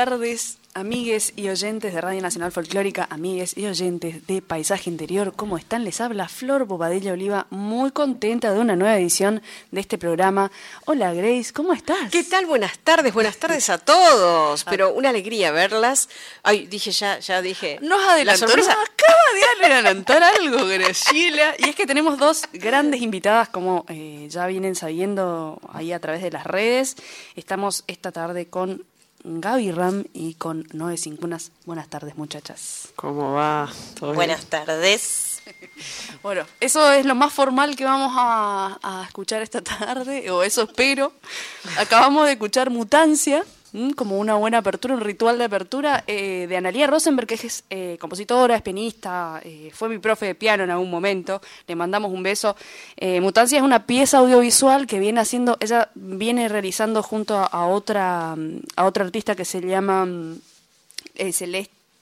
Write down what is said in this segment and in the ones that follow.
Tardes Amigues y oyentes de Radio Nacional Folclórica, amigues y oyentes de Paisaje Interior, ¿cómo están? Les habla Flor Bobadilla Oliva, muy contenta de una nueva edición de este programa. Hola Grace, ¿cómo estás? ¿Qué tal? Buenas tardes, buenas tardes a todos. Pero una alegría verlas. Ay, dije ya, ya dije. Nos adelantó, nos acaba de adelantar algo, Graciela. Y es que tenemos dos grandes invitadas, como eh, ya vienen sabiendo ahí a través de las redes. Estamos esta tarde con Gaby Ram y con Noé Cincunas. Buenas tardes, muchachas. ¿Cómo va? Buenas tardes. Bueno, eso es lo más formal que vamos a, a escuchar esta tarde, o eso espero. Acabamos de escuchar Mutancia como una buena apertura, un ritual de apertura eh, de Analia Rosenberg, que es eh, compositora, es pianista, eh, fue mi profe de piano en algún momento, le mandamos un beso. Mutancia es una pieza audiovisual que viene haciendo, ella viene realizando junto a, otra, a otra artista que se llama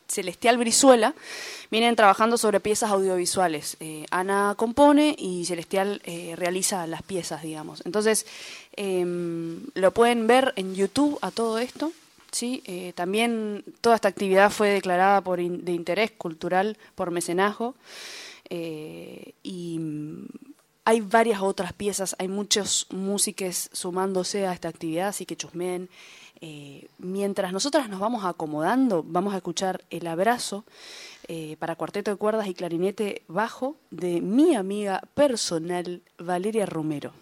Celestial Brizuela, vienen trabajando sobre piezas audiovisuales. Ana compone y Celestial realiza las piezas, digamos. Entonces, Em, lo pueden ver en YouTube a todo esto. ¿sí? Eh, también toda esta actividad fue declarada por de interés cultural por mecenazgo. Eh, y mm, hay varias otras piezas, hay muchos músicos sumándose a esta actividad, así que chusmeen. Eh, mientras nosotras nos vamos acomodando, vamos a escuchar El Abrazo para cuarteto de cuerdas y clarinete bajo de mi amiga personal Valeria Romero.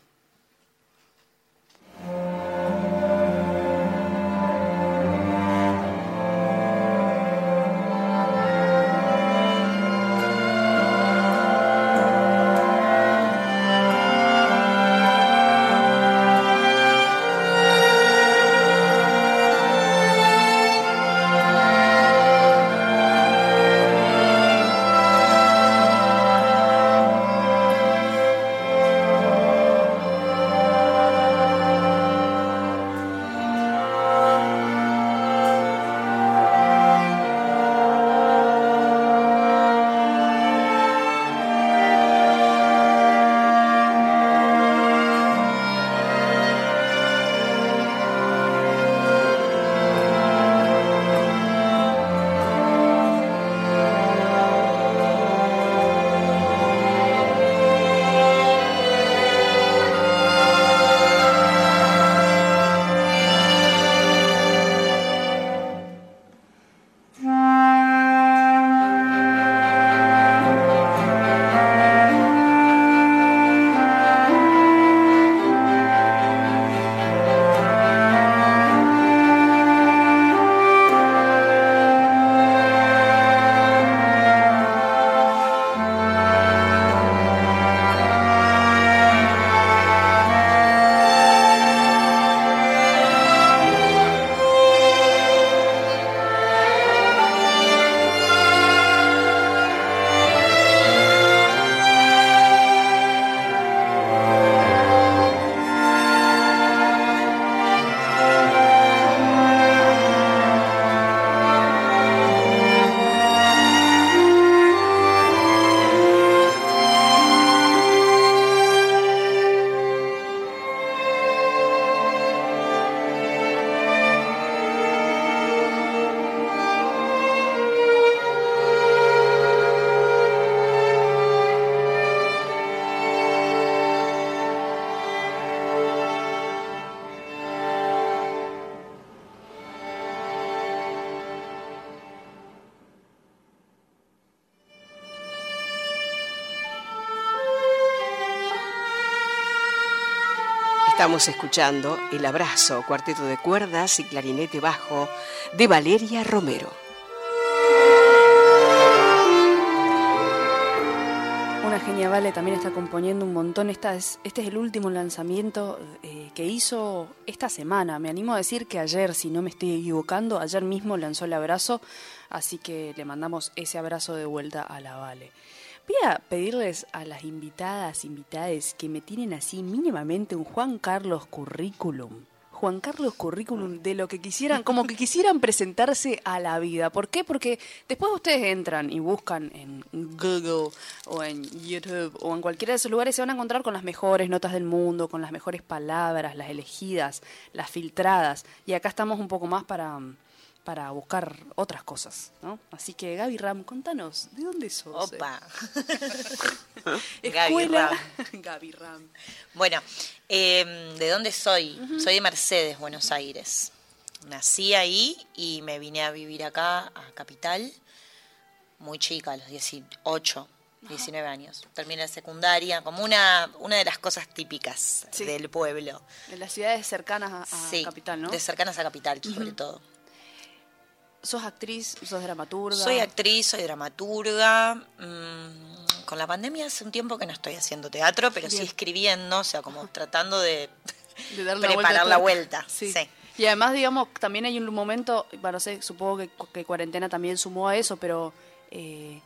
Estamos escuchando El Abrazo, cuarteto de cuerdas y clarinete bajo de Valeria Romero. Una genia Vale también está componiendo un montón. Este es el último lanzamiento eh, que hizo esta semana. Me animo a decir que ayer, si no me estoy equivocando, ayer mismo lanzó el abrazo, así que le mandamos ese abrazo de vuelta a la Vale. Voy a pedirles a las invitadas, invitades, que me tienen así mínimamente un Juan Carlos currículum. Juan Carlos currículum de lo que quisieran, como que quisieran presentarse a la vida. ¿Por qué? Porque después ustedes entran y buscan en Google o en YouTube o en cualquiera de esos lugares se van a encontrar con las mejores notas del mundo, con las mejores palabras, las elegidas, las filtradas. Y acá estamos un poco más para para buscar otras cosas, ¿no? Así que Gaby Ram, contanos, ¿de dónde sos? Opa. Gaby Ram. Gaby Ram. Bueno, em, ¿de dónde soy? Soy de Mercedes, Buenos Aires. Nací ahí y me vine a vivir acá, a Capital, muy chica, a los 18, 19 años. Terminé la secundaria, como una, una de las cosas típicas del pueblo. En las ciudades cercanas a, Capital, ¿no? De cercanas a Capital, sobre todo. ¿Sos actriz? ¿Sos dramaturga? Soy actriz, soy dramaturga. Mm, con la pandemia hace un tiempo que no estoy haciendo teatro, pero sí escribiendo, o sea, como tratando de, preparar la vuelta. Sí. Y además, digamos, también hay un momento, bueno, sé, supongo que, cuarentena también sumó a eso, pero eh,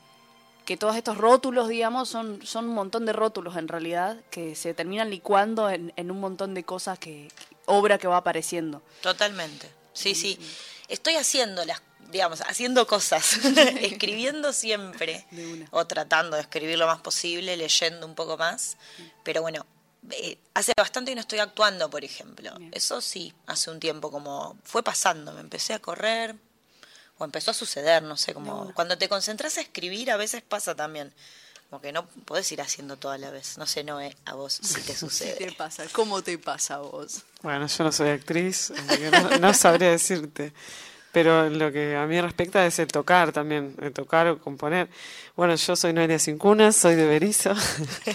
que todos estos rótulos, digamos, son, son un montón de rótulos en realidad, que se terminan licuando en, en un montón de cosas que, obra que va apareciendo. Totalmente. Sí, sí. Estoy haciendo las digamos, haciendo cosas, escribiendo siempre, o tratando de escribir lo más posible, leyendo un poco más, pero bueno, eh, hace bastante que no estoy actuando, por ejemplo. Eso sí, hace un tiempo como fue pasando, me empecé a correr, o empezó a suceder, no sé, como cuando te concentras a escribir a veces pasa también. Como que no podés ir haciendo toda la vez. No sé, no es a vos si te sucede. ¿Qué te pasa? ¿Cómo te pasa a vos? Bueno, yo no soy actriz, no, no sabría decirte. Pero lo que a mí respecta es el tocar también, el tocar o componer. Bueno, yo soy Noelia Cincunas, soy de Berizo,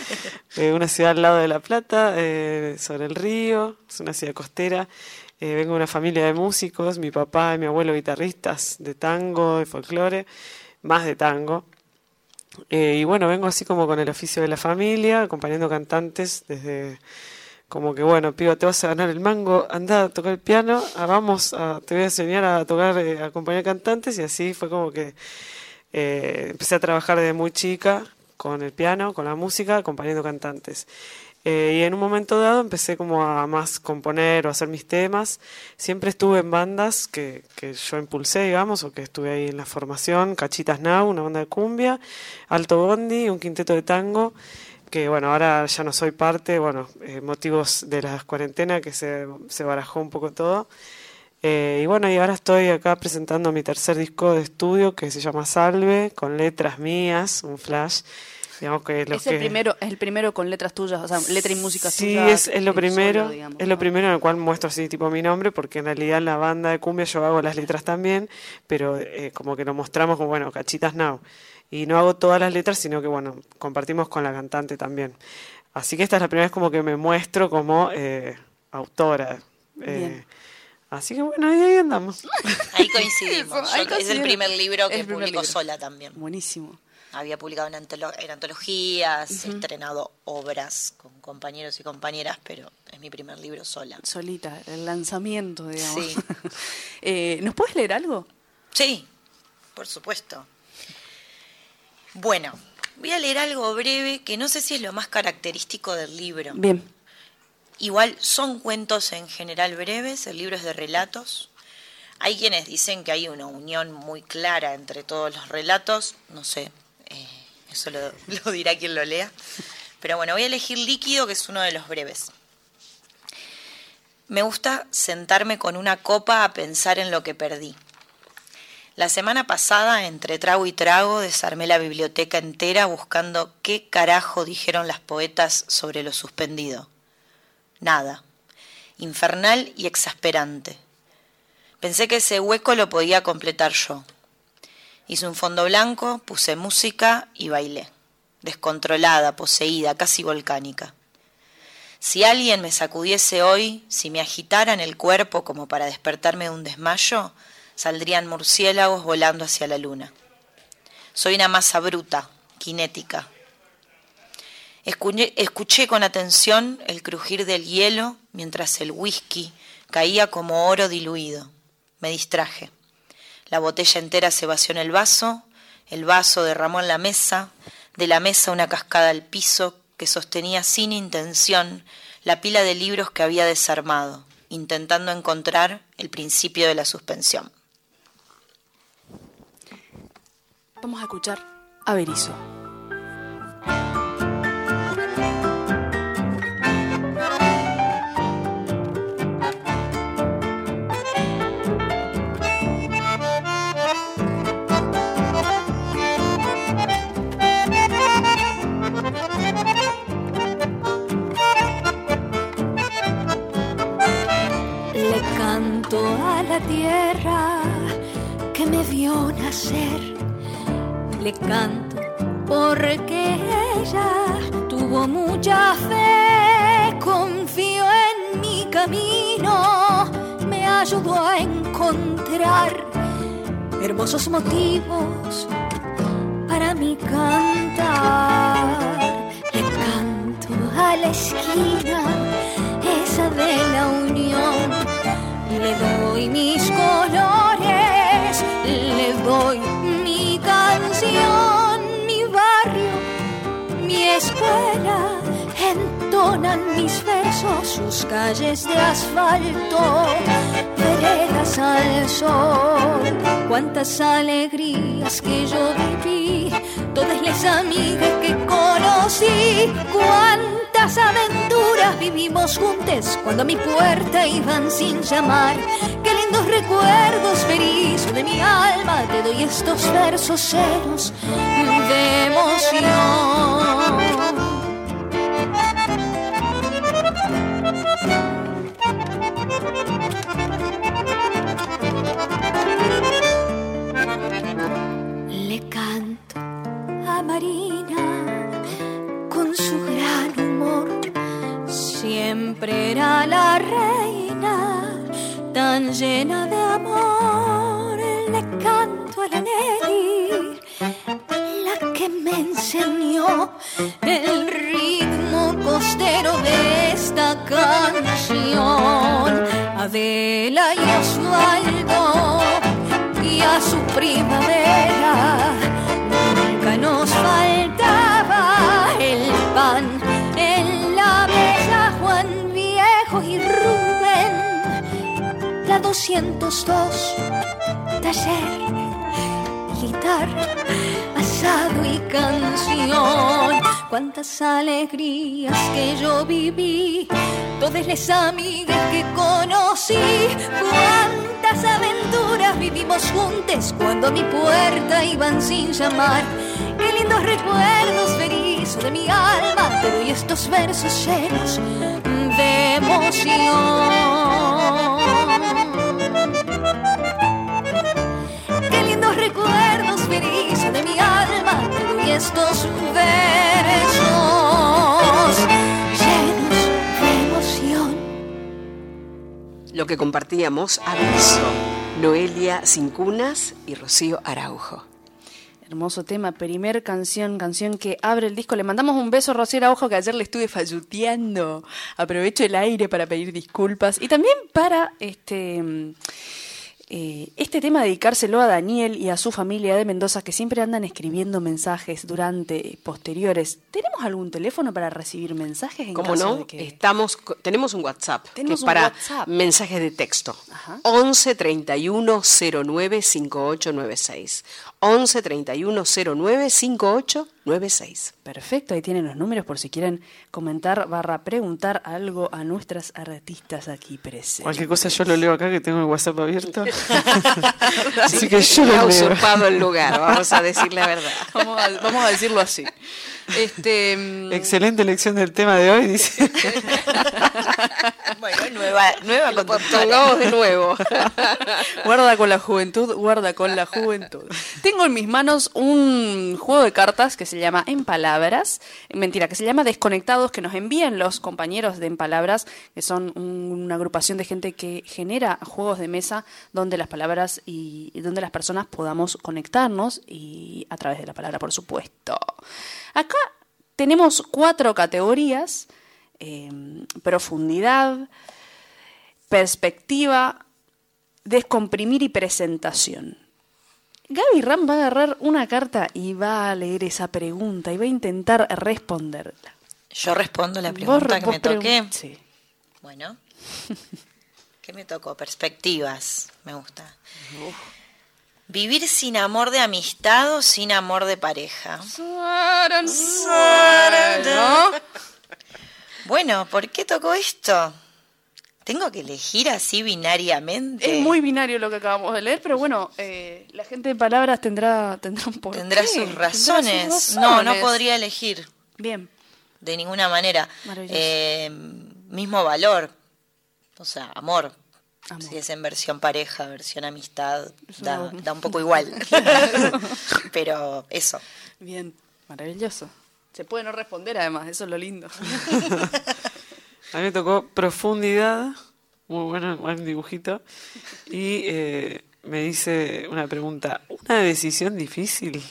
una ciudad al lado de La Plata, eh, sobre el río, es una ciudad costera. Eh, vengo de una familia de músicos, mi papá y mi abuelo guitarristas de tango, de folclore, más de tango. Eh, y bueno, vengo así como con el oficio de la familia, acompañando cantantes desde como que bueno, pido, te vas a ganar el mango, anda a tocar el piano, ah, vamos, te voy a enseñar a tocar, eh, a acompañar cantantes y así fue como que eh, empecé a trabajar desde muy chica con el piano, con la música, acompañando cantantes. Eh, y en un momento dado empecé como a más componer o hacer mis temas. Siempre estuve en bandas que, que yo impulsé, digamos, o que estuve ahí en la formación. Cachitas Now, una banda de cumbia, Alto Bondi, un quinteto de tango que bueno, ahora ya no soy parte, bueno, eh, motivos de la cuarentena que se, se barajó un poco todo. Eh, y bueno, y ahora estoy acá presentando mi tercer disco de estudio que se llama Salve, con letras mías, un flash. Digamos que es, el primero, es el primero con letras tuyas, o sea, letra y música sí, tuyas. Sí, es, lo primero, es lo primero en el cual muestro así tipo mi nombre, porque en realidad en la banda de cumbia yo hago las letras también, pero eh, como que lo mostramos como, bueno, cachitas now y no hago todas las letras, sino que bueno, compartimos con la cantante también. Así que esta es la primera vez como que me muestro como eh, autora. Eh, así que bueno, ahí, andamos. Ahí coincidimos. es el primer libro que publico sola también. Buenísimo. Había publicado en, antologías, estrenado obras con compañeros y compañeras, pero es mi primer libro sola. Solita, el lanzamiento, digamos. Sí. Eh, ¿Nos puedes leer algo? Sí, por supuesto. Bueno, voy a leer algo breve que no sé si es lo más característico del libro. Bien. Igual son cuentos en general breves, el libro es de relatos. Hay quienes dicen que hay una unión muy clara entre todos los relatos, no sé, eh, eso lo, lo dirá quien lo lea. Pero bueno, voy a elegir Líquido, que es uno de los breves. Me gusta sentarme con una copa a pensar en lo que perdí la semana pasada, entre trago y trago, desarmé la biblioteca entera buscando qué carajo dijeron las poetas sobre lo suspendido. Nada. Infernal y exasperante. Pensé que ese hueco lo podía completar yo. Hice un fondo blanco, puse música y bailé. Descontrolada, poseída, casi volcánica. Si alguien me sacudiese hoy, si me agitara en el cuerpo como para despertarme de un desmayo, saldrían murciélagos volando hacia la luna. Soy una masa bruta, cinética. Escuché, con atención el crujir del hielo mientras el whisky caía como oro diluido. Me distraje. La botella entera se vació en el vaso, el vaso derramó en la mesa, de la mesa una cascada al piso que sostenía sin intención la pila de libros que había desarmado, intentando encontrar el principio de la suspensión. vamos a escuchar a Berizo. a la tierra que me vio nacer le canto porque ella tuvo mucha fe, confió en mi camino, me ayudó a encontrar hermosos motivos para mi cantar. Le canto a la esquina, esa de la unión, le doy mis colores, escuela. Entonan mis versos sus calles de asfalto, veredas al sol. Cuántas alegrías que yo viví, todas las amigas que conocí, cuántas aventuras vivimos juntos cuando a mi puerta iban sin llamar. Qué lindos recuerdos feliz de mi alma, te doy estos versos llenos de emoción. Llena de amor. Le canto a la Nelly, la que me enseñó el ritmo costero de esta canción. Adela y Osvaldo y a su primavera 202 taller guitarra asado y canción. Cuántas alegrías que yo viví. Todas las amigas que conocí. Cuántas aventuras vivimos juntos cuando a mi puerta iban sin llamar. Qué lindos recuerdos feliz de mi alma. Te doy estos versos llenos de emoción Lo que compartíamos, aviso, Noelia Cincunas y Rocío Araujo. Hermoso tema, primer canción, canción que abre el disco. Le mandamos un beso a Rocío Ojo que ayer le estuve falluteando. Aprovecho el aire para pedir disculpas y también para este eh, este tema dedicárselo a Daniel y a su familia de Mendoza que siempre andan escribiendo mensajes durante posteriores. ¿Tenemos algún teléfono para recibir mensajes? En Como caso no, de que- estamos, tenemos un WhatsApp que es un para WhatsApp. mensajes de texto. Ajá. 11 31 09 5896. 11 31 09 5896. Perfecto, ahí tienen los números por si quieren comentar barra preguntar algo a nuestras artistas aquí presentes. Cualquier cosa yo lo leo acá que tengo el WhatsApp abierto. Así que yo ha lo leo. usurpado el lugar, vamos a decir la verdad. Vamos a, vamos a decirlo así. Este, mm, Excelente elección del tema de hoy, dice. Bueno, nueva, nueva. Pongamos de nuevo. guarda con la juventud, guarda con la juventud. Tengo en mis manos un juego de cartas que se llama En Palabras. Mentira, que se llama Desconectados, que nos envían los compañeros de En Palabras, que son un- una agrupación de gente que genera juegos de mesa donde las palabras y, y donde las personas podamos conectarnos y a través de la palabra, por supuesto. Acá tenemos cuatro categorías. Eh, profundidad, perspectiva, descomprimir y presentación. Gaby Ram va a agarrar una carta y va a leer esa pregunta y va a intentar responderla. Yo respondo la pregunta re- que me toqué. Sí. Bueno. ¿Qué me tocó? Perspectivas. Me gusta. Vivir sin amor de amistad o sin amor de pareja. Bueno, ¿por qué tocó esto? ¿Tengo que elegir así binariamente? Es muy binario lo que acabamos de leer, pero bueno, eh, la gente de palabras tendrá, tendrá un porqué, Tendrá sus tendrá razones. sus No, no razones. podría elegir Bien, de ninguna manera. Eh, mismo valor. O sea, amor. Amo. Si es en versión pareja, versión amistad, da, da un poco igual. Pero eso. Bien, maravilloso. Se puede no responder además, eso es lo lindo. A mí me tocó profundidad, muy bueno, buen dibujito, y eh, me dice una pregunta, ¿una decisión difícil?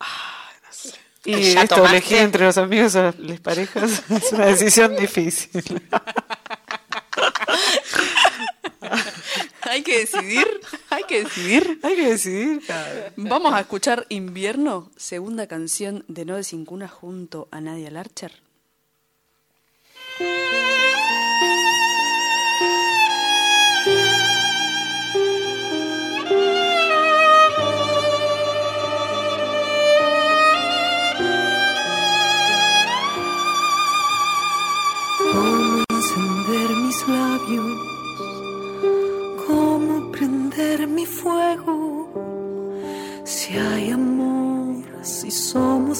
Ah, no sé. Y ¿Ya esto, tomaste? elegir entre los amigos o las parejas es una decisión difícil. hay que decidir, hay que decidir. Hay que decidir. Vamos a escuchar Invierno, segunda canción de No de Cincuna junto a Nadia Larcher.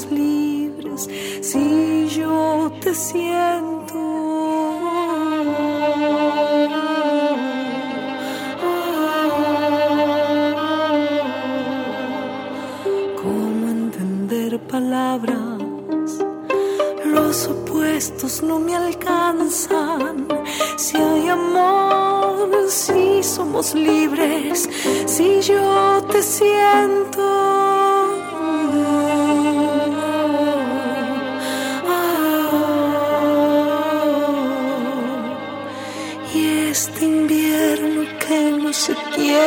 Libres, si yo te siento. ¿Cómo entender palabras? Los opuestos no me alcanzan. Si hay amor, si somos libres, si yo te siento.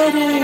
Quiere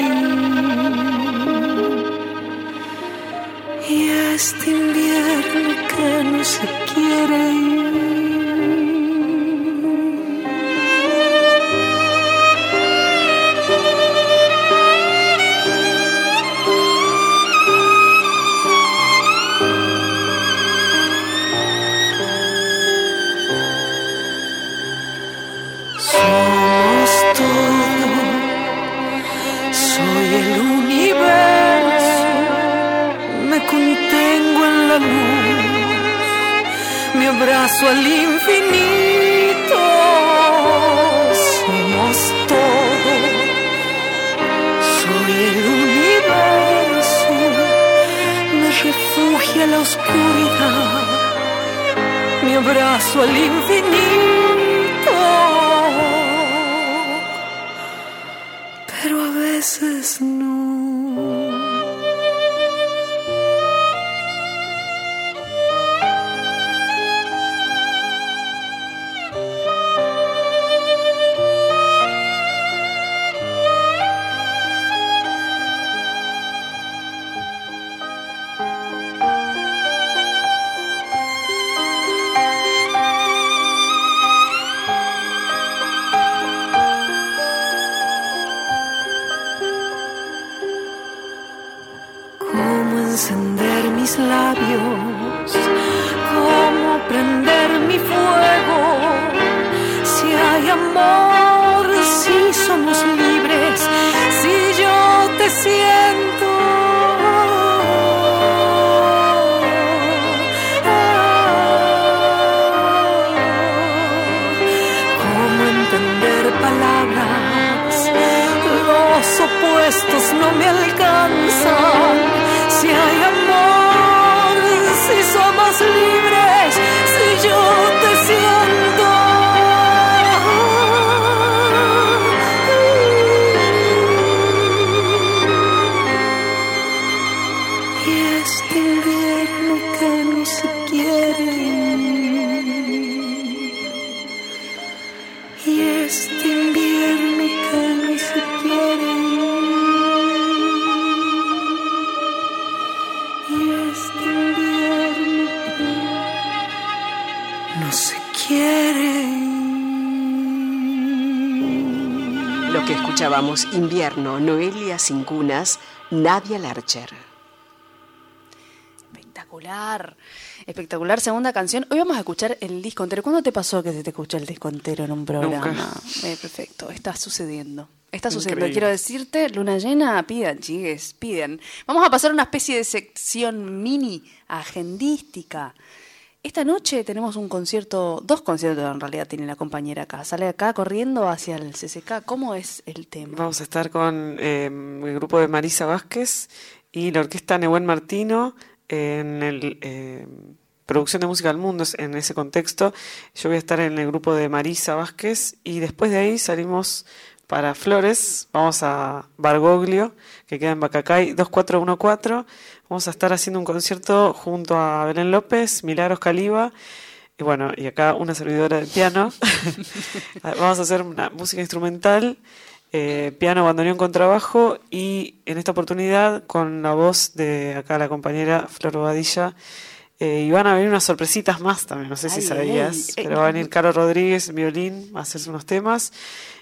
al infinito. Somos todo, soy el universo, me refugia la oscuridad, me abrazo al infinito. Pero a veces no. Este invierno que no se quiere ir. Y este invierno que no se quiere ir. Lo que escuchábamos, Invierno, Noelia sin cunas, Nadia Larcher. Espectacular. Espectacular segunda canción. Hoy vamos a escuchar el disco entero. ¿Cuándo te pasó que se te escuchó el disco entero en un programa? Nunca. Eh, perfecto, está sucediendo. Está sucediendo. Increíble. Quiero decirte, luna llena, pidan, chigues, piden. Vamos a pasar a una especie de sección mini agendística. Esta noche tenemos un concierto, dos conciertos en realidad tiene la compañera acá. Sale acá corriendo hacia el CCK. ¿Cómo es el tema? Vamos a estar con eh, el grupo de Marisa Vázquez y la orquesta Nebuen Martino en el eh, producción de música del mundo en ese contexto. Yo voy a estar en el grupo de Marisa Vázquez y después de ahí salimos para Flores, vamos a Bargoglio, que queda en Bacacay 2414 Vamos a estar haciendo un concierto junto a Belén López, Milagros Caliba y bueno, y acá una servidora de piano. Vamos a hacer una música instrumental, eh, piano, bandoneón con trabajo y en esta oportunidad con la voz de acá la compañera Flor Bobadilla. Eh, y van a venir unas sorpresitas más también, no sé si sabías, pero va a venir Caro Rodríguez violín a hacerse unos temas.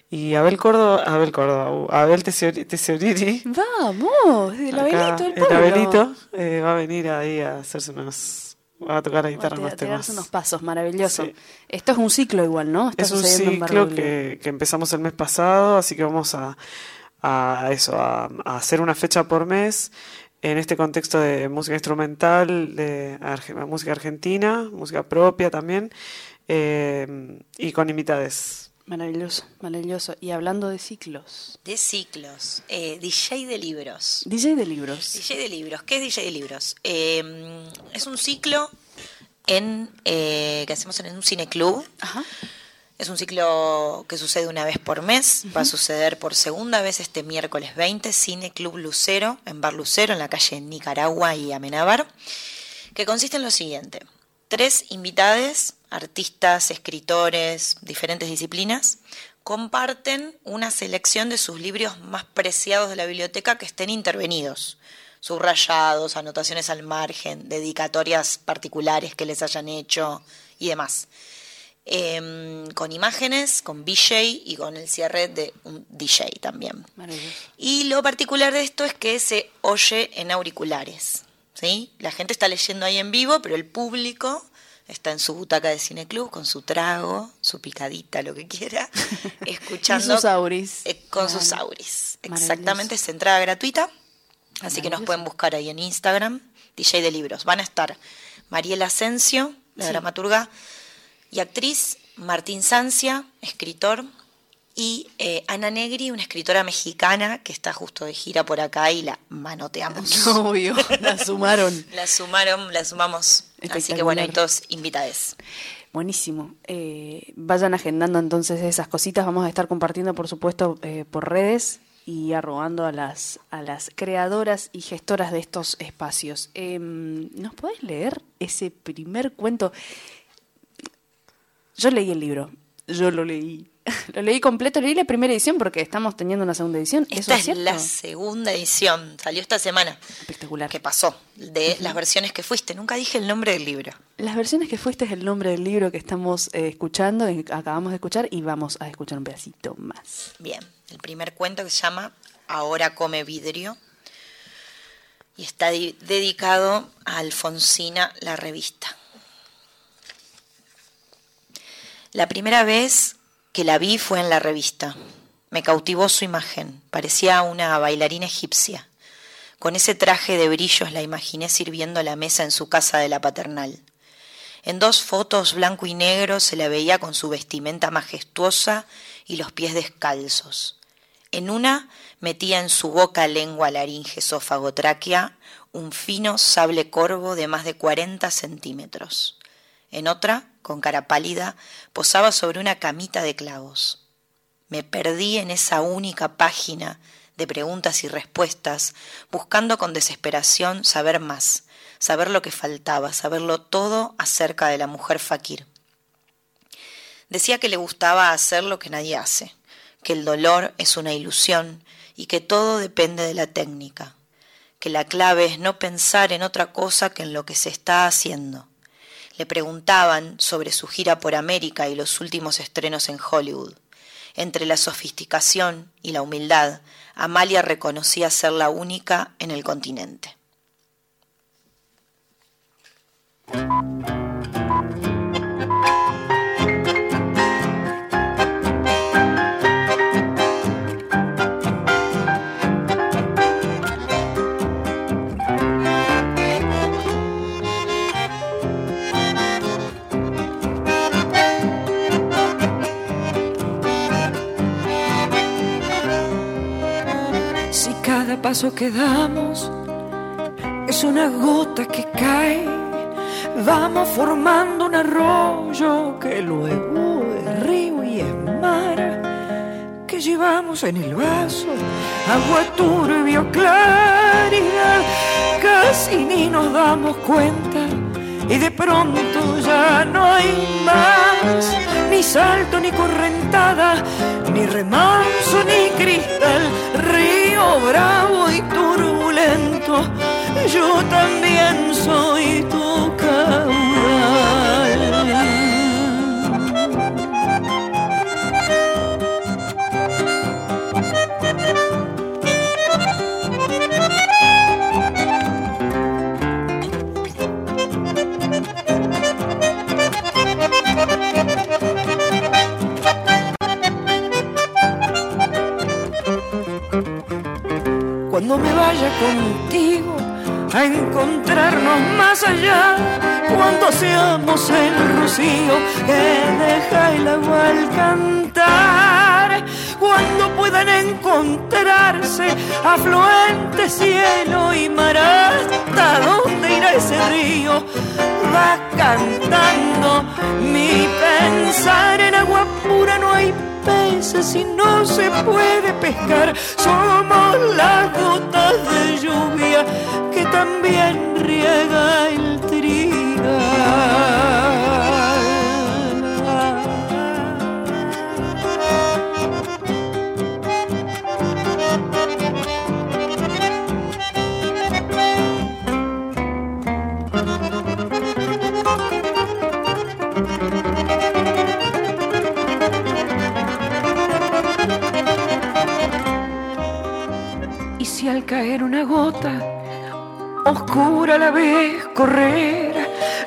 Y Abel Córdoba, Abel Córdoba, uh, Abel Tesoriri. Vamos, el Abelito pueblo. El Abelito eh, va a venir ahí a hacerse unos, va a tocar la guitarra unos temas. unos pasos, maravilloso. Esto es un ciclo igual, ¿no? es un ciclo que, que, empezamos el mes pasado, así que vamos a, a eso, a, hacer una fecha por mes en este contexto de música instrumental, de música argentina, música propia también, eh, y con invitades. Maravilloso, maravilloso. Y hablando de ciclos. De ciclos. Eh, DJ de libros. DJ de libros. DJ de libros. ¿Qué es DJ de libros? Em, es un ciclo en eh, que hacemos en un cineclub. Ajá. Es un ciclo que sucede una vez por mes. Va a suceder por segunda vez este miércoles 20, Cine Club Lucero, en Bar Lucero, en la calle Nicaragua y Amenábar. Que consiste en lo siguiente: tres invitades artistas, escritores, diferentes disciplinas, comparten una selección de sus libros más preciados de la biblioteca que estén intervenidos, subrayados, anotaciones al margen, dedicatorias particulares que les hayan hecho y demás. Em, con imágenes, con BJ y con el cierre de un DJ también. Y lo particular de esto es que se oye en auriculares. ¿sí? La gente está leyendo ahí en vivo, pero el público está en su butaca de cineclub con su trago, su picadita, lo que quiera, escuchando. sus auris. Eh, con sus auris. Exactamente, es entrada gratuita. Así que nos pueden buscar ahí en Instagram, DJ de Libros. Van a estar Mariela Asensio, la dramaturga y actriz, Martín Sancia, escritor, y eh, Ana Negri, una escritora mexicana que está justo de gira por acá y la manoteamos. Obvio, la sumaron. la sumaron, la sumamos. Así que bueno, hay todos invitados. Buenísimo. Eh, vayan agendando entonces esas cositas. Vamos a estar compartiendo, por supuesto, eh, por redes y arrobando a las, a las creadoras y gestoras de estos espacios. Em, ¿Nos podés leer ese primer cuento? Yo leí el libro, yo lo leí. Lo leí completo, leí la primera edición porque estamos teniendo una segunda edición. Esta es, la segunda edición, salió esta semana. Espectacular. ¿Qué pasó? De las versiones que fuiste. Nunca dije el nombre del libro. Las versiones que fuiste es el nombre del libro que estamos eh, escuchando, acabamos de escuchar y vamos a escuchar un pedacito más. Bien, el primer cuento que se llama Ahora come vidrio y está dedicado a Alfonsina la revista. La primera vez que la vi fue en la revista. Me cautivó su imagen, parecía una bailarina egipcia. Con ese traje de brillos la imaginé sirviendo la mesa en su casa de la paternal. En dos fotos blanco y negro se la veía con su vestimenta majestuosa y los pies descalzos. En una metía en su boca lengua laringe esófago tráquea un fino sable corvo de más de cuarenta centímetros. En otra con cara pálida, posaba sobre una camita de clavos. Me perdí en esa única página de preguntas y respuestas, buscando con desesperación saber más, saber lo que faltaba, saberlo todo acerca de la mujer fakir. Decía que le gustaba hacer lo que nadie hace, que el dolor es una ilusión y que todo depende de la técnica, que la clave es no pensar en otra cosa que en lo que se está haciendo le preguntaban sobre su gira por América y los últimos estrenos en Hollywood. Entre la sofisticación y la humildad, Amalia reconocía ser la única en el continente. Paso que damos es una gota que cae. Vamos formando un arroyo que luego es río y es mar. Que llevamos en el vaso agua turbia claridad. Casi ni nos damos cuenta y de pronto ya no hay más ni salto ni correntada, ni remanso ni cristal, bravo y turbulento, yo también soy tu caudal. Contigo a encontrarnos más allá, cuando seamos el rocío que deja el agua al cantar, cuando puedan encontrarse afluente cielo y mar, hasta dónde irá ese río, va cantando mi pensar en agua pura no hay peces y no se puede pescar. Somos las gotas de lluvia que también riega el Y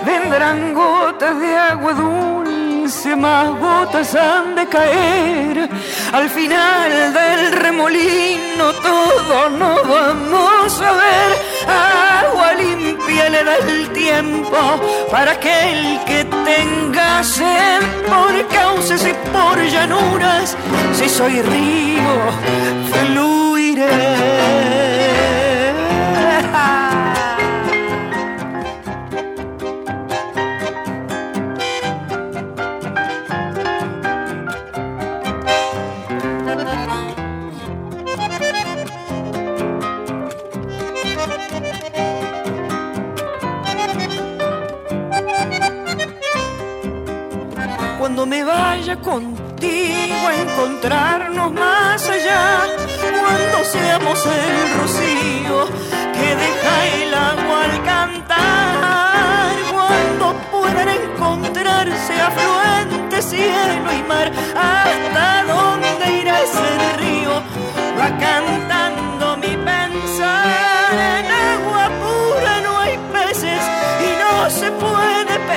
vendrán gotas de agua dulce, más gotas han de caer. Al final del remolino todos nos vamos a ver. Agua limpia le da el tiempo para aquel que tenga sed por cauces y por llanuras. Si soy río, fluiré.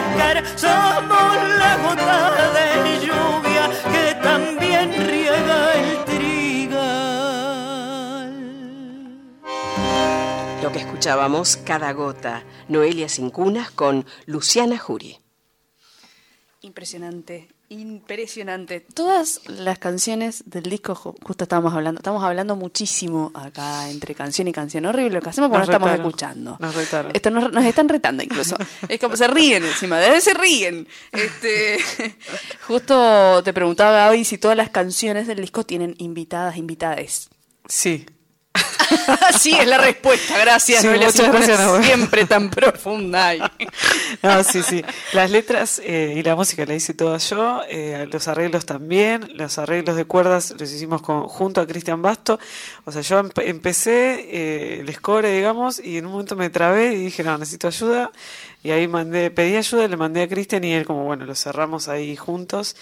Pescar, somos la gota de lluvia que también riega el trigal. Lo que escuchábamos, Cada Gota, Noelia Cincunas con Luciana Jury. Impresionante, impresionante. Todas las canciones del disco, ju- justo estábamos hablando, estamos hablando muchísimo acá entre canción y canción. Horrible lo que hacemos porque Nos no estamos escuchando. nos retaron. Esto nos, nos están retando incluso. es como se ríen encima, de vez se ríen. Este, justo te preguntaba Gaby si todas las canciones del disco tienen invitadas, invitades. Sí. sí, es la respuesta. Gracias, Sí, muchas gracias. Siempre tan profunda. ahí. No, sí, sí. Las letras eh, y la música la hice toda yo, eh, los arreglos también, los arreglos de cuerdas los hicimos con, junto a Cristian Basto. O sea, yo empe- empecé eh, el score, digamos, y en un momento me trabé y dije, no, necesito ayuda. Y ahí mandé, pedí ayuda, le mandé a Cristian y él como, bueno, lo cerramos ahí juntos.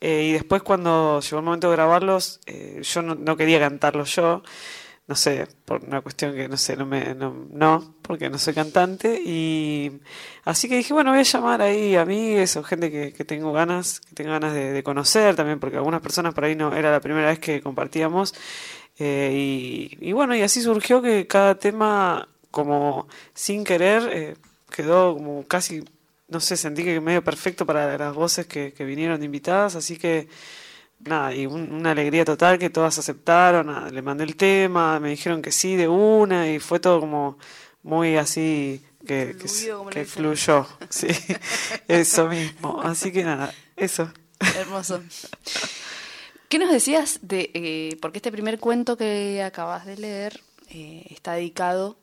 Eh, y después cuando llegó el momento de grabarlos, eh, yo no, no quería cantarlos yo no sé, por una cuestión que no sé, no me, no, no, porque no soy cantante y así que dije, bueno, voy a llamar ahí amigues o gente que, que tengo ganas, que tengo ganas de, conocer también, porque algunas personas por ahí no, era la primera vez que compartíamos eh, y, y bueno, y así surgió que cada tema como sin querer eh, quedó como casi, no sé, sentí que medio perfecto para las voces que, que vinieron invitadas, así que nada, y un- una alegría total que todas aceptaron, nada, le mandé el tema, me dijeron que sí de una y fue todo como muy así que, que, Fluido, fluyó, sí, eso mismo, así que nada, eso. Hermoso. ¿Qué nos decías de, eh, porque este primer cuento que acabas de leer eh, está dedicado,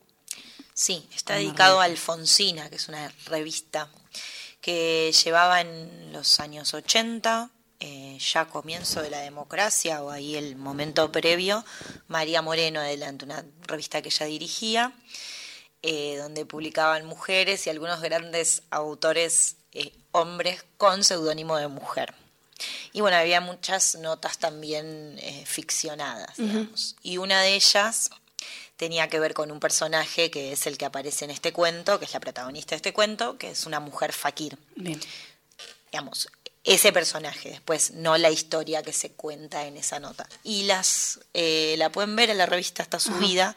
Sí, está dedicado a Alfonsina, que es una revista que llevaba en los años 80, eh, ya comienzo de la democracia o ahí el momento previo, María Moreno adelante, una revista que ella dirigía, eh, donde publicaban mujeres y algunos grandes autores eh, hombres con seudónimo de mujer. Y bueno, había muchas notas también ficcionadas, digamos. Y una de ellas tenía que ver con un personaje que es el que aparece en este cuento, que es la protagonista de este cuento, que es una mujer fakir. bien, Digamos, ese personaje, después no la historia que se cuenta en esa nota. Y las eh, la pueden ver en la revista, está subida.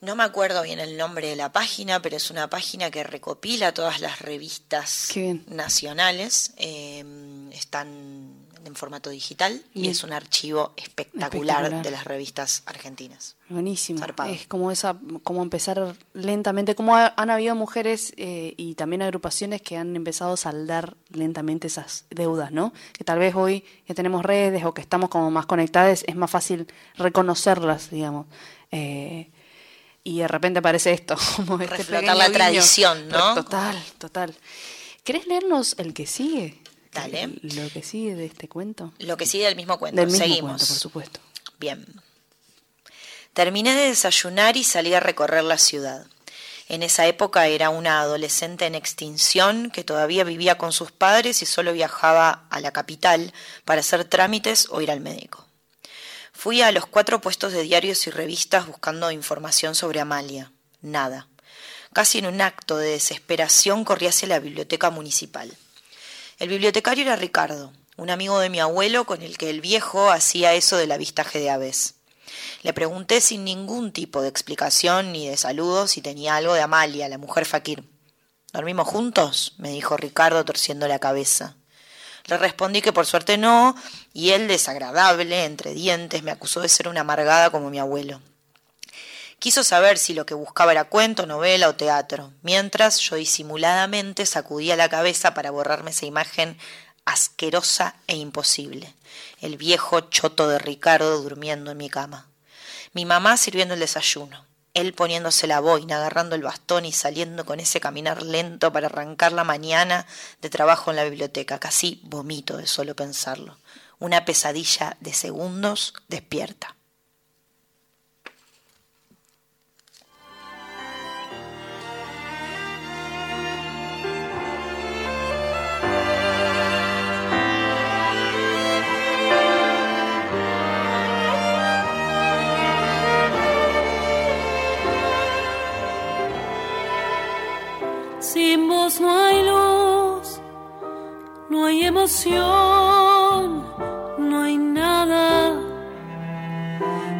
No me acuerdo bien el nombre de la página, pero es una página que recopila todas las revistas nacionales. eh, están en formato digital y es un archivo espectacular, Espectacular. de las revistas argentinas. buenísimo. Zarpado. Es como esa, como empezar lentamente, como ha- han habido mujeres eh, y también agrupaciones que han empezado a saldar lentamente esas deudas, ¿no? Que tal vez hoy que tenemos redes o que estamos como más conectadas es más fácil reconocerlas, digamos. Eh, y de repente aparece esto, como este Reflotar la guiño. tradición, ¿no? Total, total. ¿Querés leernos el que sigue? Dale. Lo que sigue de este cuento. Lo que sigue del mismo cuento. Del mismo Seguimos. cuento, por supuesto. Bien. Terminé de desayunar y salí a recorrer la ciudad. En esa época era una adolescente en extinción que todavía vivía con sus padres y solo viajaba a la capital para hacer trámites o ir al médico. Fui a los cuatro puestos de diarios y revistas buscando información sobre Amalia. Nada. Casi en un acto de desesperación corrí hacia la biblioteca municipal. El bibliotecario era Ricardo, un amigo de mi abuelo con el que el viejo hacía eso del avistaje de aves. Le pregunté sin ningún tipo de explicación ni de saludo si tenía algo de Amalia, la mujer fakir. ¿Dormimos juntos? me dijo Ricardo torciendo la cabeza. Le respondí que por suerte no, y él, desagradable, entre dientes, me acusó de ser una amargada como mi abuelo. Quiso saber si lo que buscaba era cuento, novela o teatro, mientras yo disimuladamente sacudía la cabeza para borrarme esa imagen asquerosa e imposible. El viejo choto de Ricardo durmiendo en mi cama. Mi mamá sirviendo el desayuno. Él poniéndose la boina, agarrando el bastón y saliendo con ese caminar lento para arrancar la mañana de trabajo en la biblioteca. Casi vomito de solo pensarlo. Una pesadilla de segundos despierta. Sin vos no hay luz, no hay emoción, no hay nada.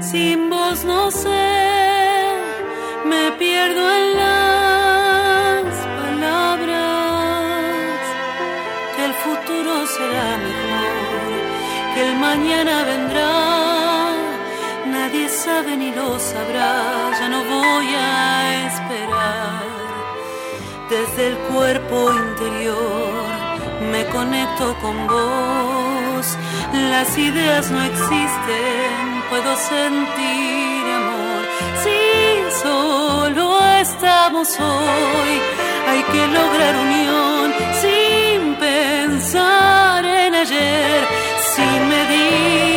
Sin vos no sé, me pierdo en las palabras. Que el futuro será mejor, que el mañana vendrá. Nadie sabe ni lo sabrá, ya no voy a. Desde el cuerpo interior me conecto con vos. Las ideas no existen, puedo sentir amor. Si solo estamos hoy, hay que lograr unión sin pensar en ayer, sin medidas.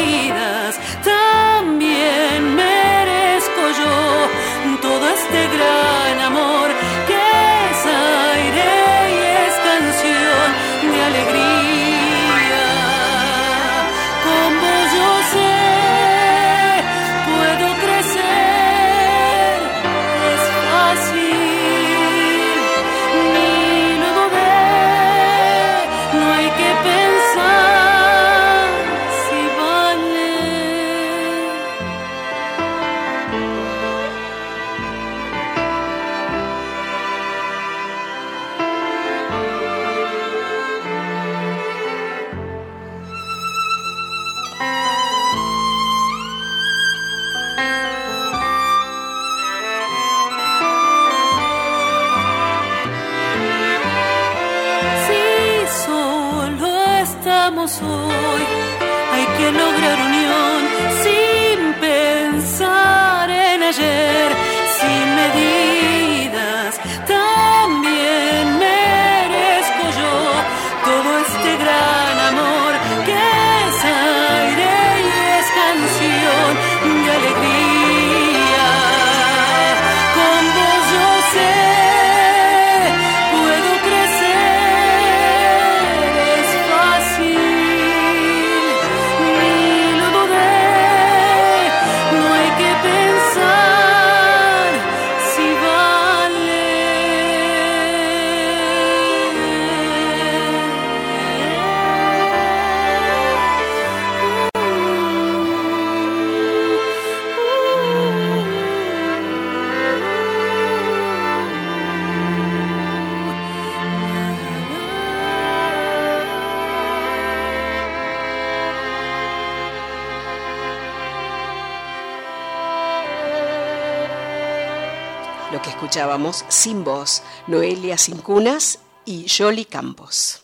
Escuchábamos, Sin Voz, Noelia Sin Cunas y Yoli Campos.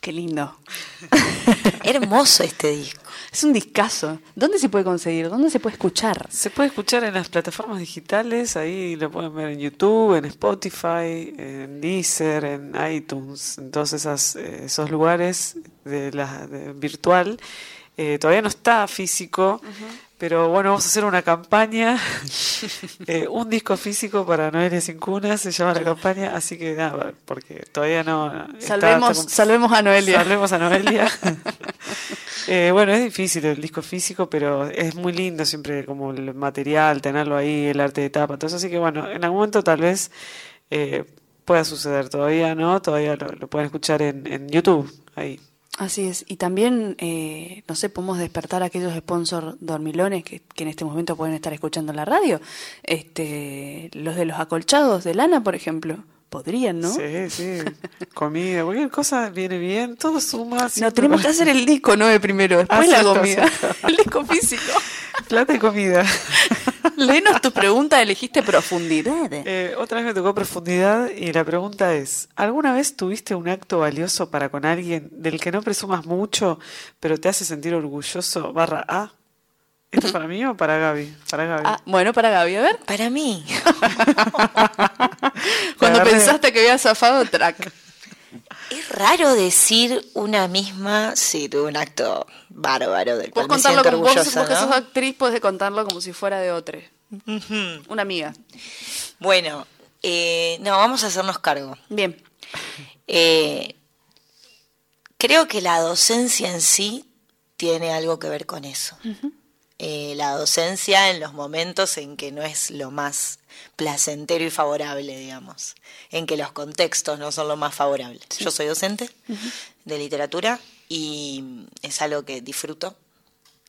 Qué lindo. Hermoso este disco. Es un discazo. ¿Dónde se puede conseguir? ¿Dónde se puede escuchar? Se puede escuchar en las plataformas digitales, ahí lo pueden ver en YouTube, en Spotify, en Deezer, en iTunes, en todos esas, eh, esos lugares de la de virtual. Eh, todavía no está físico, pero bueno, vamos a hacer una campaña, eh, un disco físico para Noelia Sin Cuna, se llama la campaña, así que nada, porque todavía no... Salvemos, está salvemos a Noelia. Salvemos a Noelia. Eh, bueno, es difícil el disco físico, pero es muy lindo siempre como el material, tenerlo ahí, el arte de tapa, todo eso. Así que bueno, en algún momento tal vez eh, pueda suceder. Todavía no, todavía lo, lo pueden escuchar en, en YouTube, ahí. Así es. Y también, eh, no sé, podemos despertar a aquellos sponsors dormilones que, que en este momento pueden estar escuchando la radio. Este, los de los acolchados de lana, por ejemplo. Podrían, ¿no? Sí, sí. Comida, cualquier cosa viene bien, todo suma. No, tenemos que hacer el disco, ¿no? primero, después Ah, la comida. El disco físico. Plata y comida. Lenos tu pregunta, elegiste profundidad. Eh, otra vez me tocó profundidad y la pregunta es, ¿alguna vez tuviste un acto valioso para con alguien del que no presumas mucho, pero te hace sentir orgulloso? Barra A. ¿Esto es para mí o para Gaby? Para Gaby. Ah, bueno, para Gaby, a ver. Para mí, Cuando agarré. pensaste que había zafado track. es raro decir una misma, sí, tuve un acto bárbaro del cual me contarlo siento como vos, orgullosa, vos que sos ¿no? actriz, puedes contarlo como si fuera de otro. Una amiga. Bueno, eh, no, vamos a hacernos cargo. Bien. Eh, creo que la docencia en sí tiene algo que ver con eso. Eh, la docencia en los momentos en que no es lo más placentero y favorable, digamos, en que los contextos no son lo más favorables. Yo soy docente de literatura y es algo que disfruto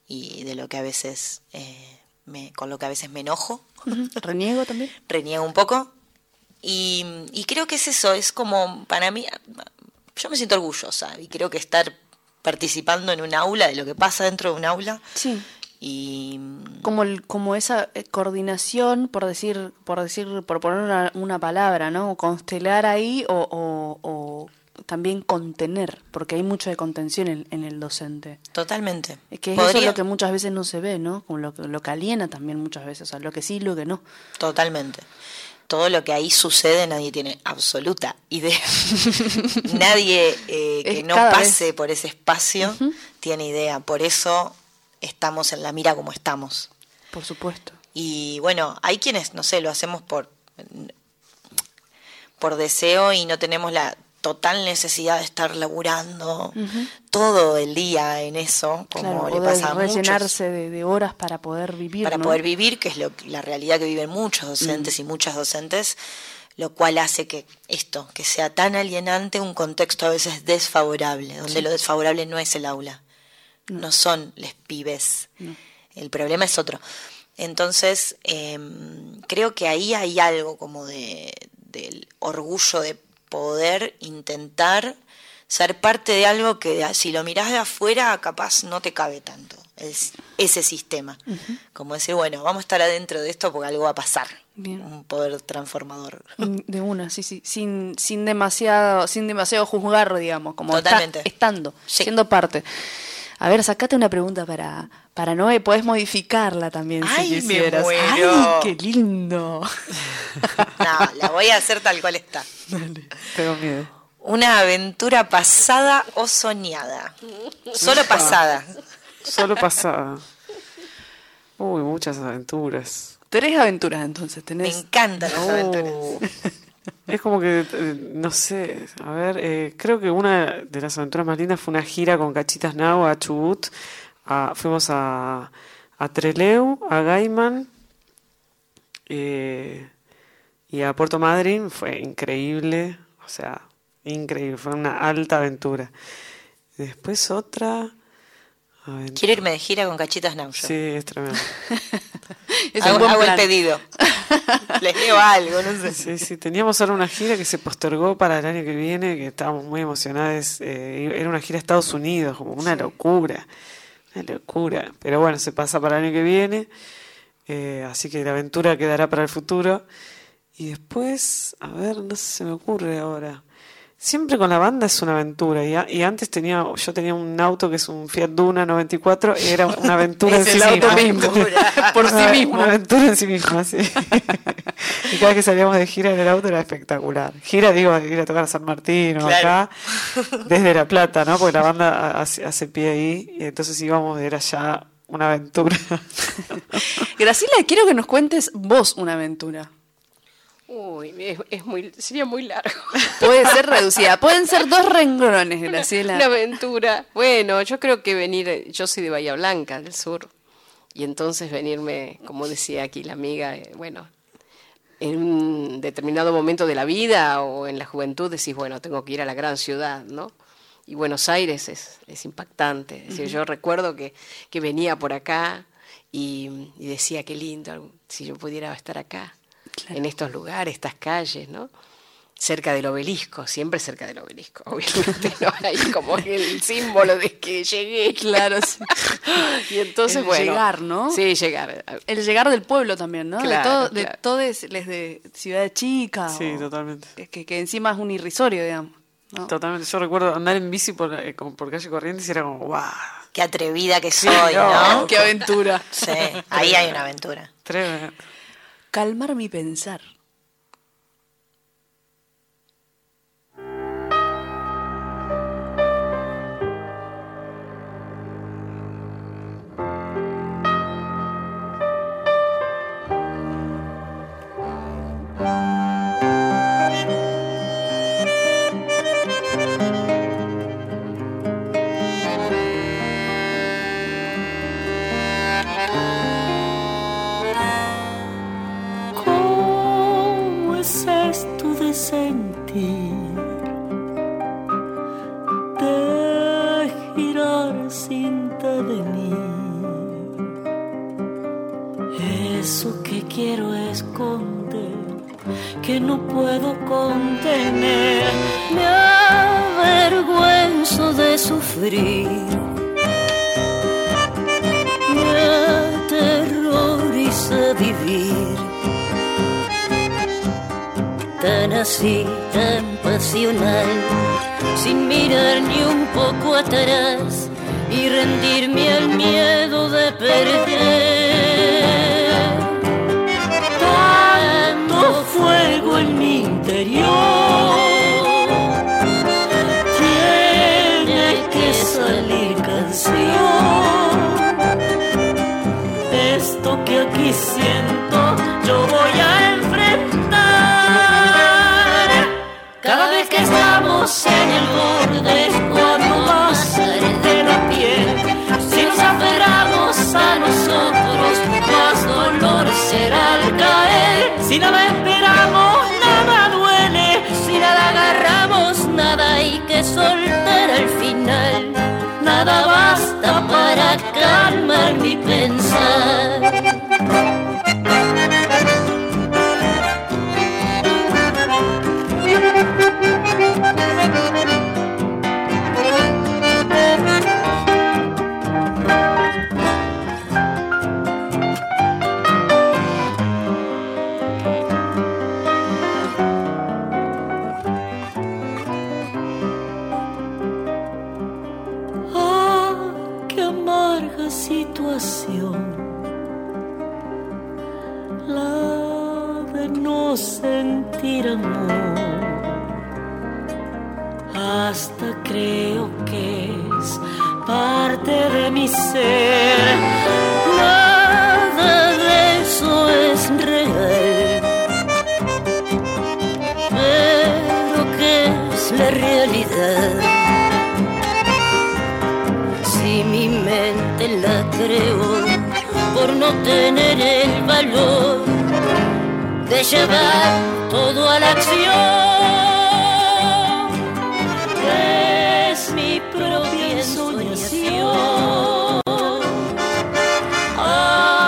y de lo que a veces eh, me, con lo que a veces me enojo Reniego también. reniego un poco. Y, y creo que es eso, es como para mí, yo me siento orgullosa y creo que estar participando en un aula, de lo que pasa dentro de un aula, Sí. Y Como, el, como esa eh, coordinación, por decir, por decir, por poner una, una palabra, ¿no? Constelar ahí o, o- o también contener, porque hay mucho de contención en, en el docente. totalmente. Es que eso es Podría- lo que muchas veces no se ve, ¿no? Como lo, que- lo que aliena también muchas veces, o sea, lo que sí y lo que no. Totalmente. Todo lo que ahí sucede nadie tiene absoluta idea. nadie eh, que Es no pase vez. por ese espacio tiene idea. Por eso estamos en la mira como estamos. Por supuesto. Y bueno, hay quienes, no sé, lo hacemos por, por deseo y no tenemos la total necesidad de estar laburando todo el día en eso, como Claro, le pasa a muchos, rellenarse de, de horas para poder vivir. para ¿no? poder vivir, que es lo, la realidad que viven muchos docentes y muchas docentes, lo cual hace que esto, que sea tan alienante, un contexto a veces desfavorable, donde lo desfavorable no es el aula, no, son les pibes, el problema es otro. Entonces, em, creo que ahí hay algo como de, del orgullo de poder intentar ser parte de algo que si lo mirás de afuera capaz no te cabe tanto. es- ese sistema. Como decir, bueno, vamos a estar adentro de esto porque algo va a pasar. Bien. Un poder transformador. Mm, De una, sí, sí, sin, sin demasiado, sin demasiado juzgar, digamos, como está- Totalmente. estando, Sí. siendo parte. A ver, sacate una pregunta para, para Noé, podés modificarla también Ay, si me quisieras. muero. ¡Ay, qué lindo! No, la voy a hacer tal cual está. Tengo miedo. Una aventura pasada o soñada. Solo pasada. Solo pasada. Uy, muchas aventuras. Tres aventuras entonces Me tenés. encantan las aventuras. Es como que, eh, no sé, a ver, eh, creo que una de las aventuras más lindas fue una gira con Cachitas Now a Chubut. A- fuimos a, a Treleu, a Gaiman eh, y a Puerto Madryn. Fue increíble, o sea, increíble, fue una alta aventura. Después otra... aventura- Quiero irme de gira con cachitas now. yo. Sí, es tremendo. Es un hago buen hago el pedido. Les leo algo, no sé. Sí, sí, teníamos ahora una gira que se postergó para el año que viene, que estábamos muy emocionados. eh, era una gira a Estados Unidos, como una locura, una locura. Pero bueno, se pasa para el año que viene, eh, así que la aventura quedará para el futuro. Y después, a ver, no sé, se me ocurre ahora. Siempre con la banda es una aventura. Y, a- y antes tenía, yo tenía un auto que es un Fiat Duna 94 y era una aventura en sí misma. mismo, por sí mismo. Una aventura en sí misma, sí. y cada vez que salíamos de gira en el auto era espectacular. Gira, digo, ir a tocar a San Martín o Claro. acá, desde La Plata, ¿no? Porque la banda hace, hace pie ahí, y entonces íbamos, era ya una aventura. Graciela, quiero que nos cuentes vos una aventura. Uy, es, es muy, sería muy largo. Puede ser reducida, pueden ser dos renglones, Graciela. Una aventura. Bueno, yo creo que venir, yo soy de Bahía Blanca, del sur, y entonces venirme, como decía aquí la amiga, eh, bueno, en un determinado momento de la vida o en la juventud decís, bueno, tengo que ir a la gran ciudad, ¿no? Y Buenos Aires es, es impactante. Es decir, yo recuerdo que, que venía por acá y, y decía, qué lindo, si yo pudiera estar acá, en estos lugares, estas calles, ¿no? cerca del obelisco, siempre cerca del obelisco, obviamente, ¿no? Ahí como el símbolo de que llegué. Claro, sí. Y entonces, El bueno. llegar, ¿no? Sí, llegar. El llegar del pueblo también, ¿no? Claro, de todo, de claro. de ciudad chica. Sí, o- totalmente. Que, que encima es un irrisorio, digamos. ¿no? Totalmente. Yo recuerdo andar en bici por, eh, como por calle Corrientes y era como, wow, Qué atrevida que soy, ¿no? Qué aventura. Sí, ahí hay una aventura. tremendo. Calmar mi pensar. Sentir? De girar sin devenir. Eso que quiero esconder, que no puedo contener. Me avergüenzo de sufrir. Tan así, tan pasional, sin mirar ni un poco atrás y rendirme al miedo de perder. Estamos en el borde, cuando más de la piel, si nos aferramos a nosotros, más dolor será al caer. Si nada esperamos, nada duele. Si nada agarramos, nada hay que soltar al final. Nada basta para calmar mi pensar. La de no sentir amor. Hasta creo que es parte de mi ser. Creo por no tener el valor de llevar todo a la acción. Es mi propia soñación.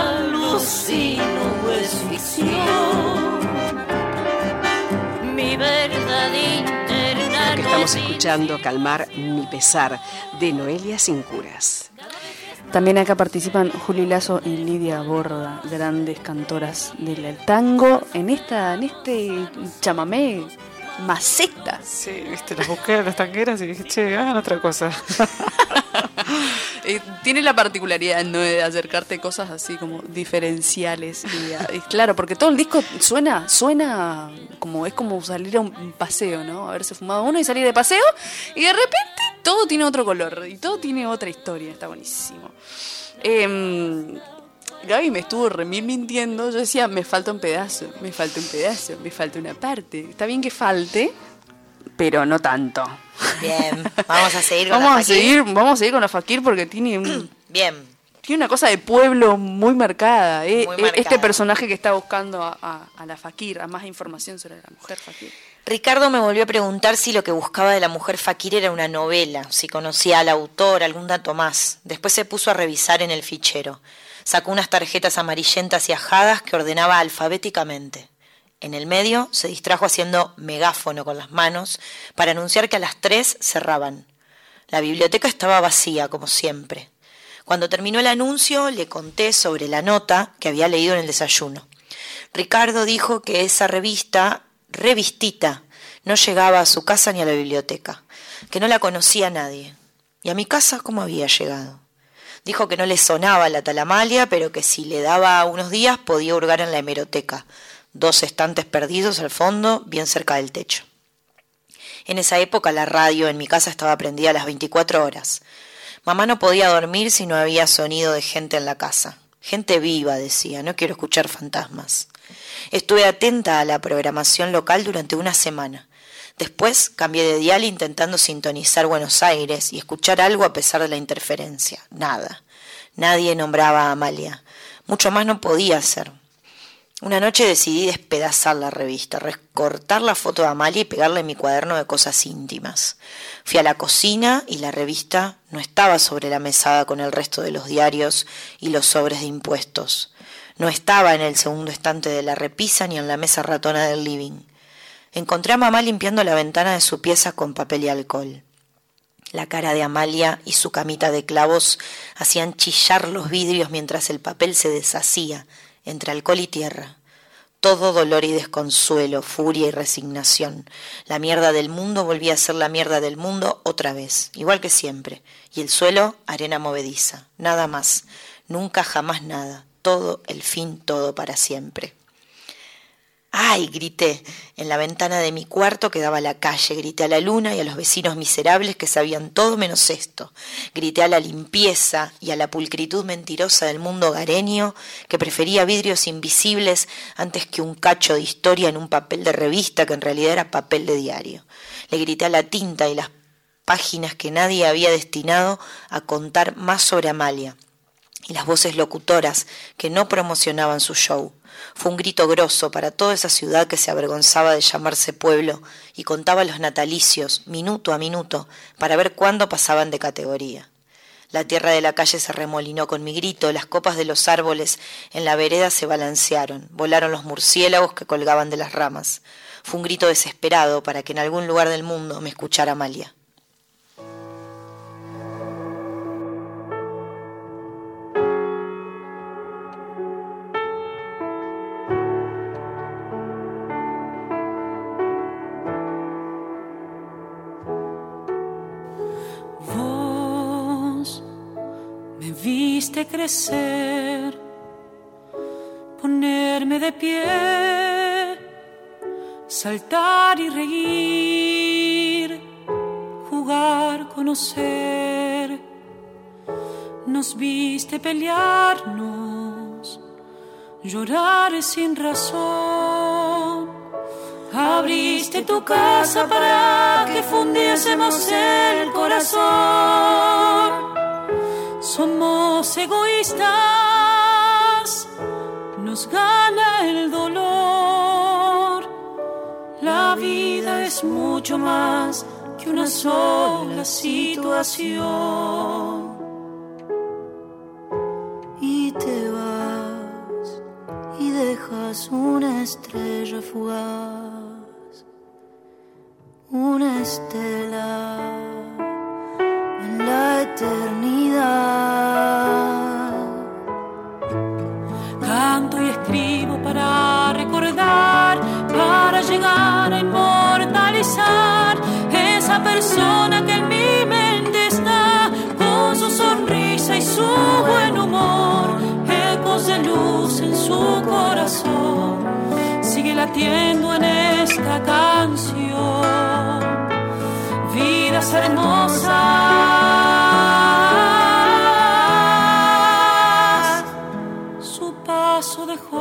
Alucino es ficción. Mi verdad interna. que no estamos es escuchando Calmar mi pesar de Noelia Sin Curas. También acá participan Juli Lazo y Lidia Borda, grandes cantoras del tango, en esta, en este chamamé maceta. Sí, viste, las busqué a las tangueras y dije, che, hagan otra cosa. Eh, tiene la particularidad ¿no? de acercarte cosas así como diferenciales. Y, y claro, porque todo el disco suena, suena como es como salir a un paseo, ¿no? Haberse fumado uno y salir de paseo y de repente todo tiene otro color y todo tiene otra historia. Está buenísimo. Em, Gaby me estuvo remil mintiendo. Yo decía, me falta un pedazo, me falta un pedazo, me falta una parte. Está bien que falte, pero no tanto. Bien, vamos a seguir con Vamos la a seguir, vamos a seguir con la Fakir porque tiene un, Bien, tiene una cosa de pueblo muy marcada. eh, Muy eh, marcada. Este personaje que está buscando a, a- a la Fakir, a más información sobre la mujer Fakir. Ricardo me volvió a preguntar si lo que buscaba de la mujer Fakir era una novela, si conocía al autor, algún dato más. Después se puso a revisar en el fichero. Sacó unas tarjetas amarillentas y ajadas que ordenaba alfabéticamente. En el medio se distrajo haciendo megáfono con las manos para anunciar que a las tres cerraban. La biblioteca estaba vacía, como siempre. Cuando terminó el anuncio, le conté sobre la nota que había leído en el desayuno. Ricardo dijo que esa revista, revistita, no llegaba a su casa ni a la biblioteca, que no la conocía nadie. ¿Y a mi casa cómo había llegado? Dijo que no le sonaba la talamalia, pero que si le daba unos días podía hurgar en la hemeroteca. Dos estantes perdidos al fondo, bien cerca del techo. En esa época la radio en mi casa estaba prendida a las 24 horas. Mamá no podía dormir si no había sonido de gente en la casa. Gente viva, decía, no quiero escuchar fantasmas. Estuve atenta a la programación local durante una semana. Después cambié de dial intentando sintonizar Buenos Aires y escuchar algo a pesar de la interferencia. Nada. Nadie nombraba a Amalia. Mucho más no podía hacer. Una noche decidí despedazar la revista, recortar la foto de Amalia y pegarle en mi cuaderno de cosas íntimas. Fui a la cocina y la revista no estaba sobre la mesada con el resto de los diarios y los sobres de impuestos. No estaba en el segundo estante de la repisa ni en la mesa ratona del living. Encontré a mamá limpiando la ventana de su pieza con papel y alcohol. La cara de Amalia y su camita de clavos hacían chillar los vidrios mientras el papel se deshacía entre alcohol y tierra. Todo dolor y desconsuelo, furia y resignación. La mierda del mundo volvía a ser la mierda del mundo otra vez, igual que siempre. Y el suelo, arena movediza. Nada más. Nunca jamás nada. Todo, el fin, todo para siempre. ¡Ay! grité. En la ventana de mi cuarto que daba a la calle. Grité a la luna y a los vecinos miserables que sabían todo menos esto. Grité a la limpieza y a la pulcritud mentirosa del mundo hogareño que prefería vidrios invisibles antes que un cacho de historia en un papel de revista que en realidad era papel de diario. Le grité a la tinta y las páginas que nadie había destinado a contar más sobre Amalia y las voces locutoras que no promocionaban su show. Fue un grito grosso para toda esa ciudad que se avergonzaba de llamarse pueblo y contaba los natalicios, minuto a minuto, para ver cuándo pasaban de categoría. La tierra de la calle se remolinó con mi grito, las copas de los árboles en la vereda se balancearon, volaron los murciélagos que colgaban de las ramas. Fue un grito desesperado para que en algún lugar del mundo me escuchara Amalia. Viste crecer ponerme de pie, saltar y reír, jugar, conocer. Nos viste pelearnos, llorar sin razón. Abriste tu casa para que fundiésemos el corazón. Somos egoístas, nos gana el dolor. La vida es mucho más que una sola situación. Y te vas y dejas una estrella fugaz, una estela en la eternidad. Sigue latiendo en esta canción, vidas hermosas su paso dejó.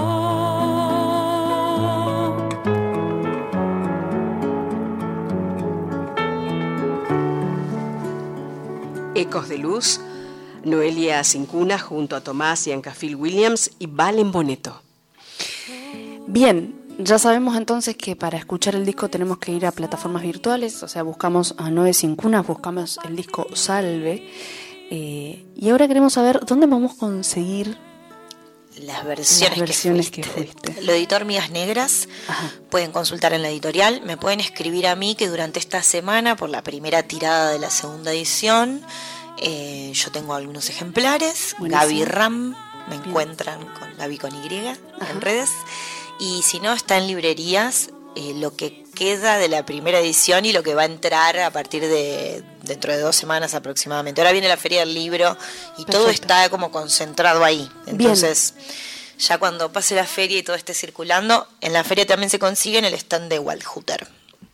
Ecos de Luz, Noelia Cincuna junto a Tomás y Ancafil Williams y Valen Boneto. Bien, ya sabemos entonces que para escuchar el disco tenemos que ir a plataformas virtuales, o sea, buscamos a Noe Cincunas, buscamos el disco Salve. eh, y ahora queremos saber dónde vamos a conseguir Las versiones, Las versiones que, que fuiste. fuiste. Lo editor Mías Negras. Ajá. Pueden consultar en la editorial. Me pueden escribir a mí que durante esta semana, por la primera tirada de la segunda edición, eh, yo tengo algunos ejemplares. Buenísimo. Gaby Ram. Me encuentran con Gaby con Y en redes. Y si no, está en librerías eh, lo que queda de la primera edición y lo que va a entrar a partir de dentro de dos semanas aproximadamente. Ahora viene la feria del libro y todo está como concentrado ahí. Bien. Entonces, ya cuando pase la feria y todo esté circulando, en la feria también se consigue en el stand de Waldhuter.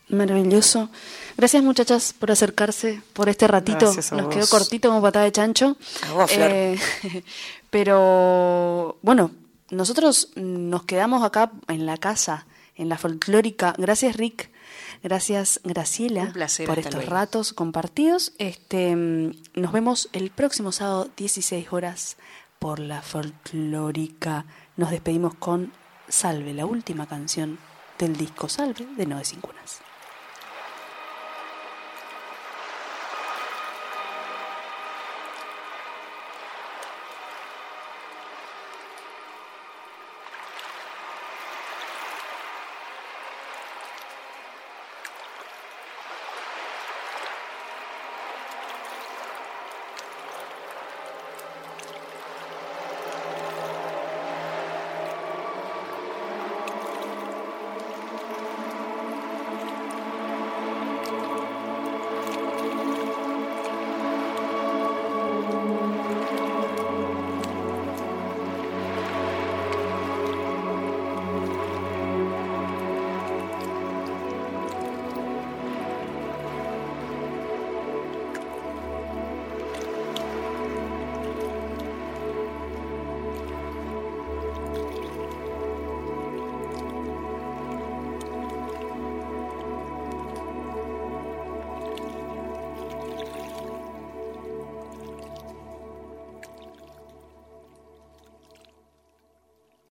Maravilloso. Gracias muchachas por acercarse por este ratito. Nos vos. quedó cortito como patada de chancho. A vos, Flor. Eh, pero bueno, nosotros nos quedamos acá en la casa, en la folclórica. Gracias Rick. Gracias Graciela placer, por estos luego. ratos compartidos. Este, mm, nos vemos el próximo sábado 16 horas por la folclórica. Nos despedimos con Salve, la última canción del disco Salve de Noe Cincunas.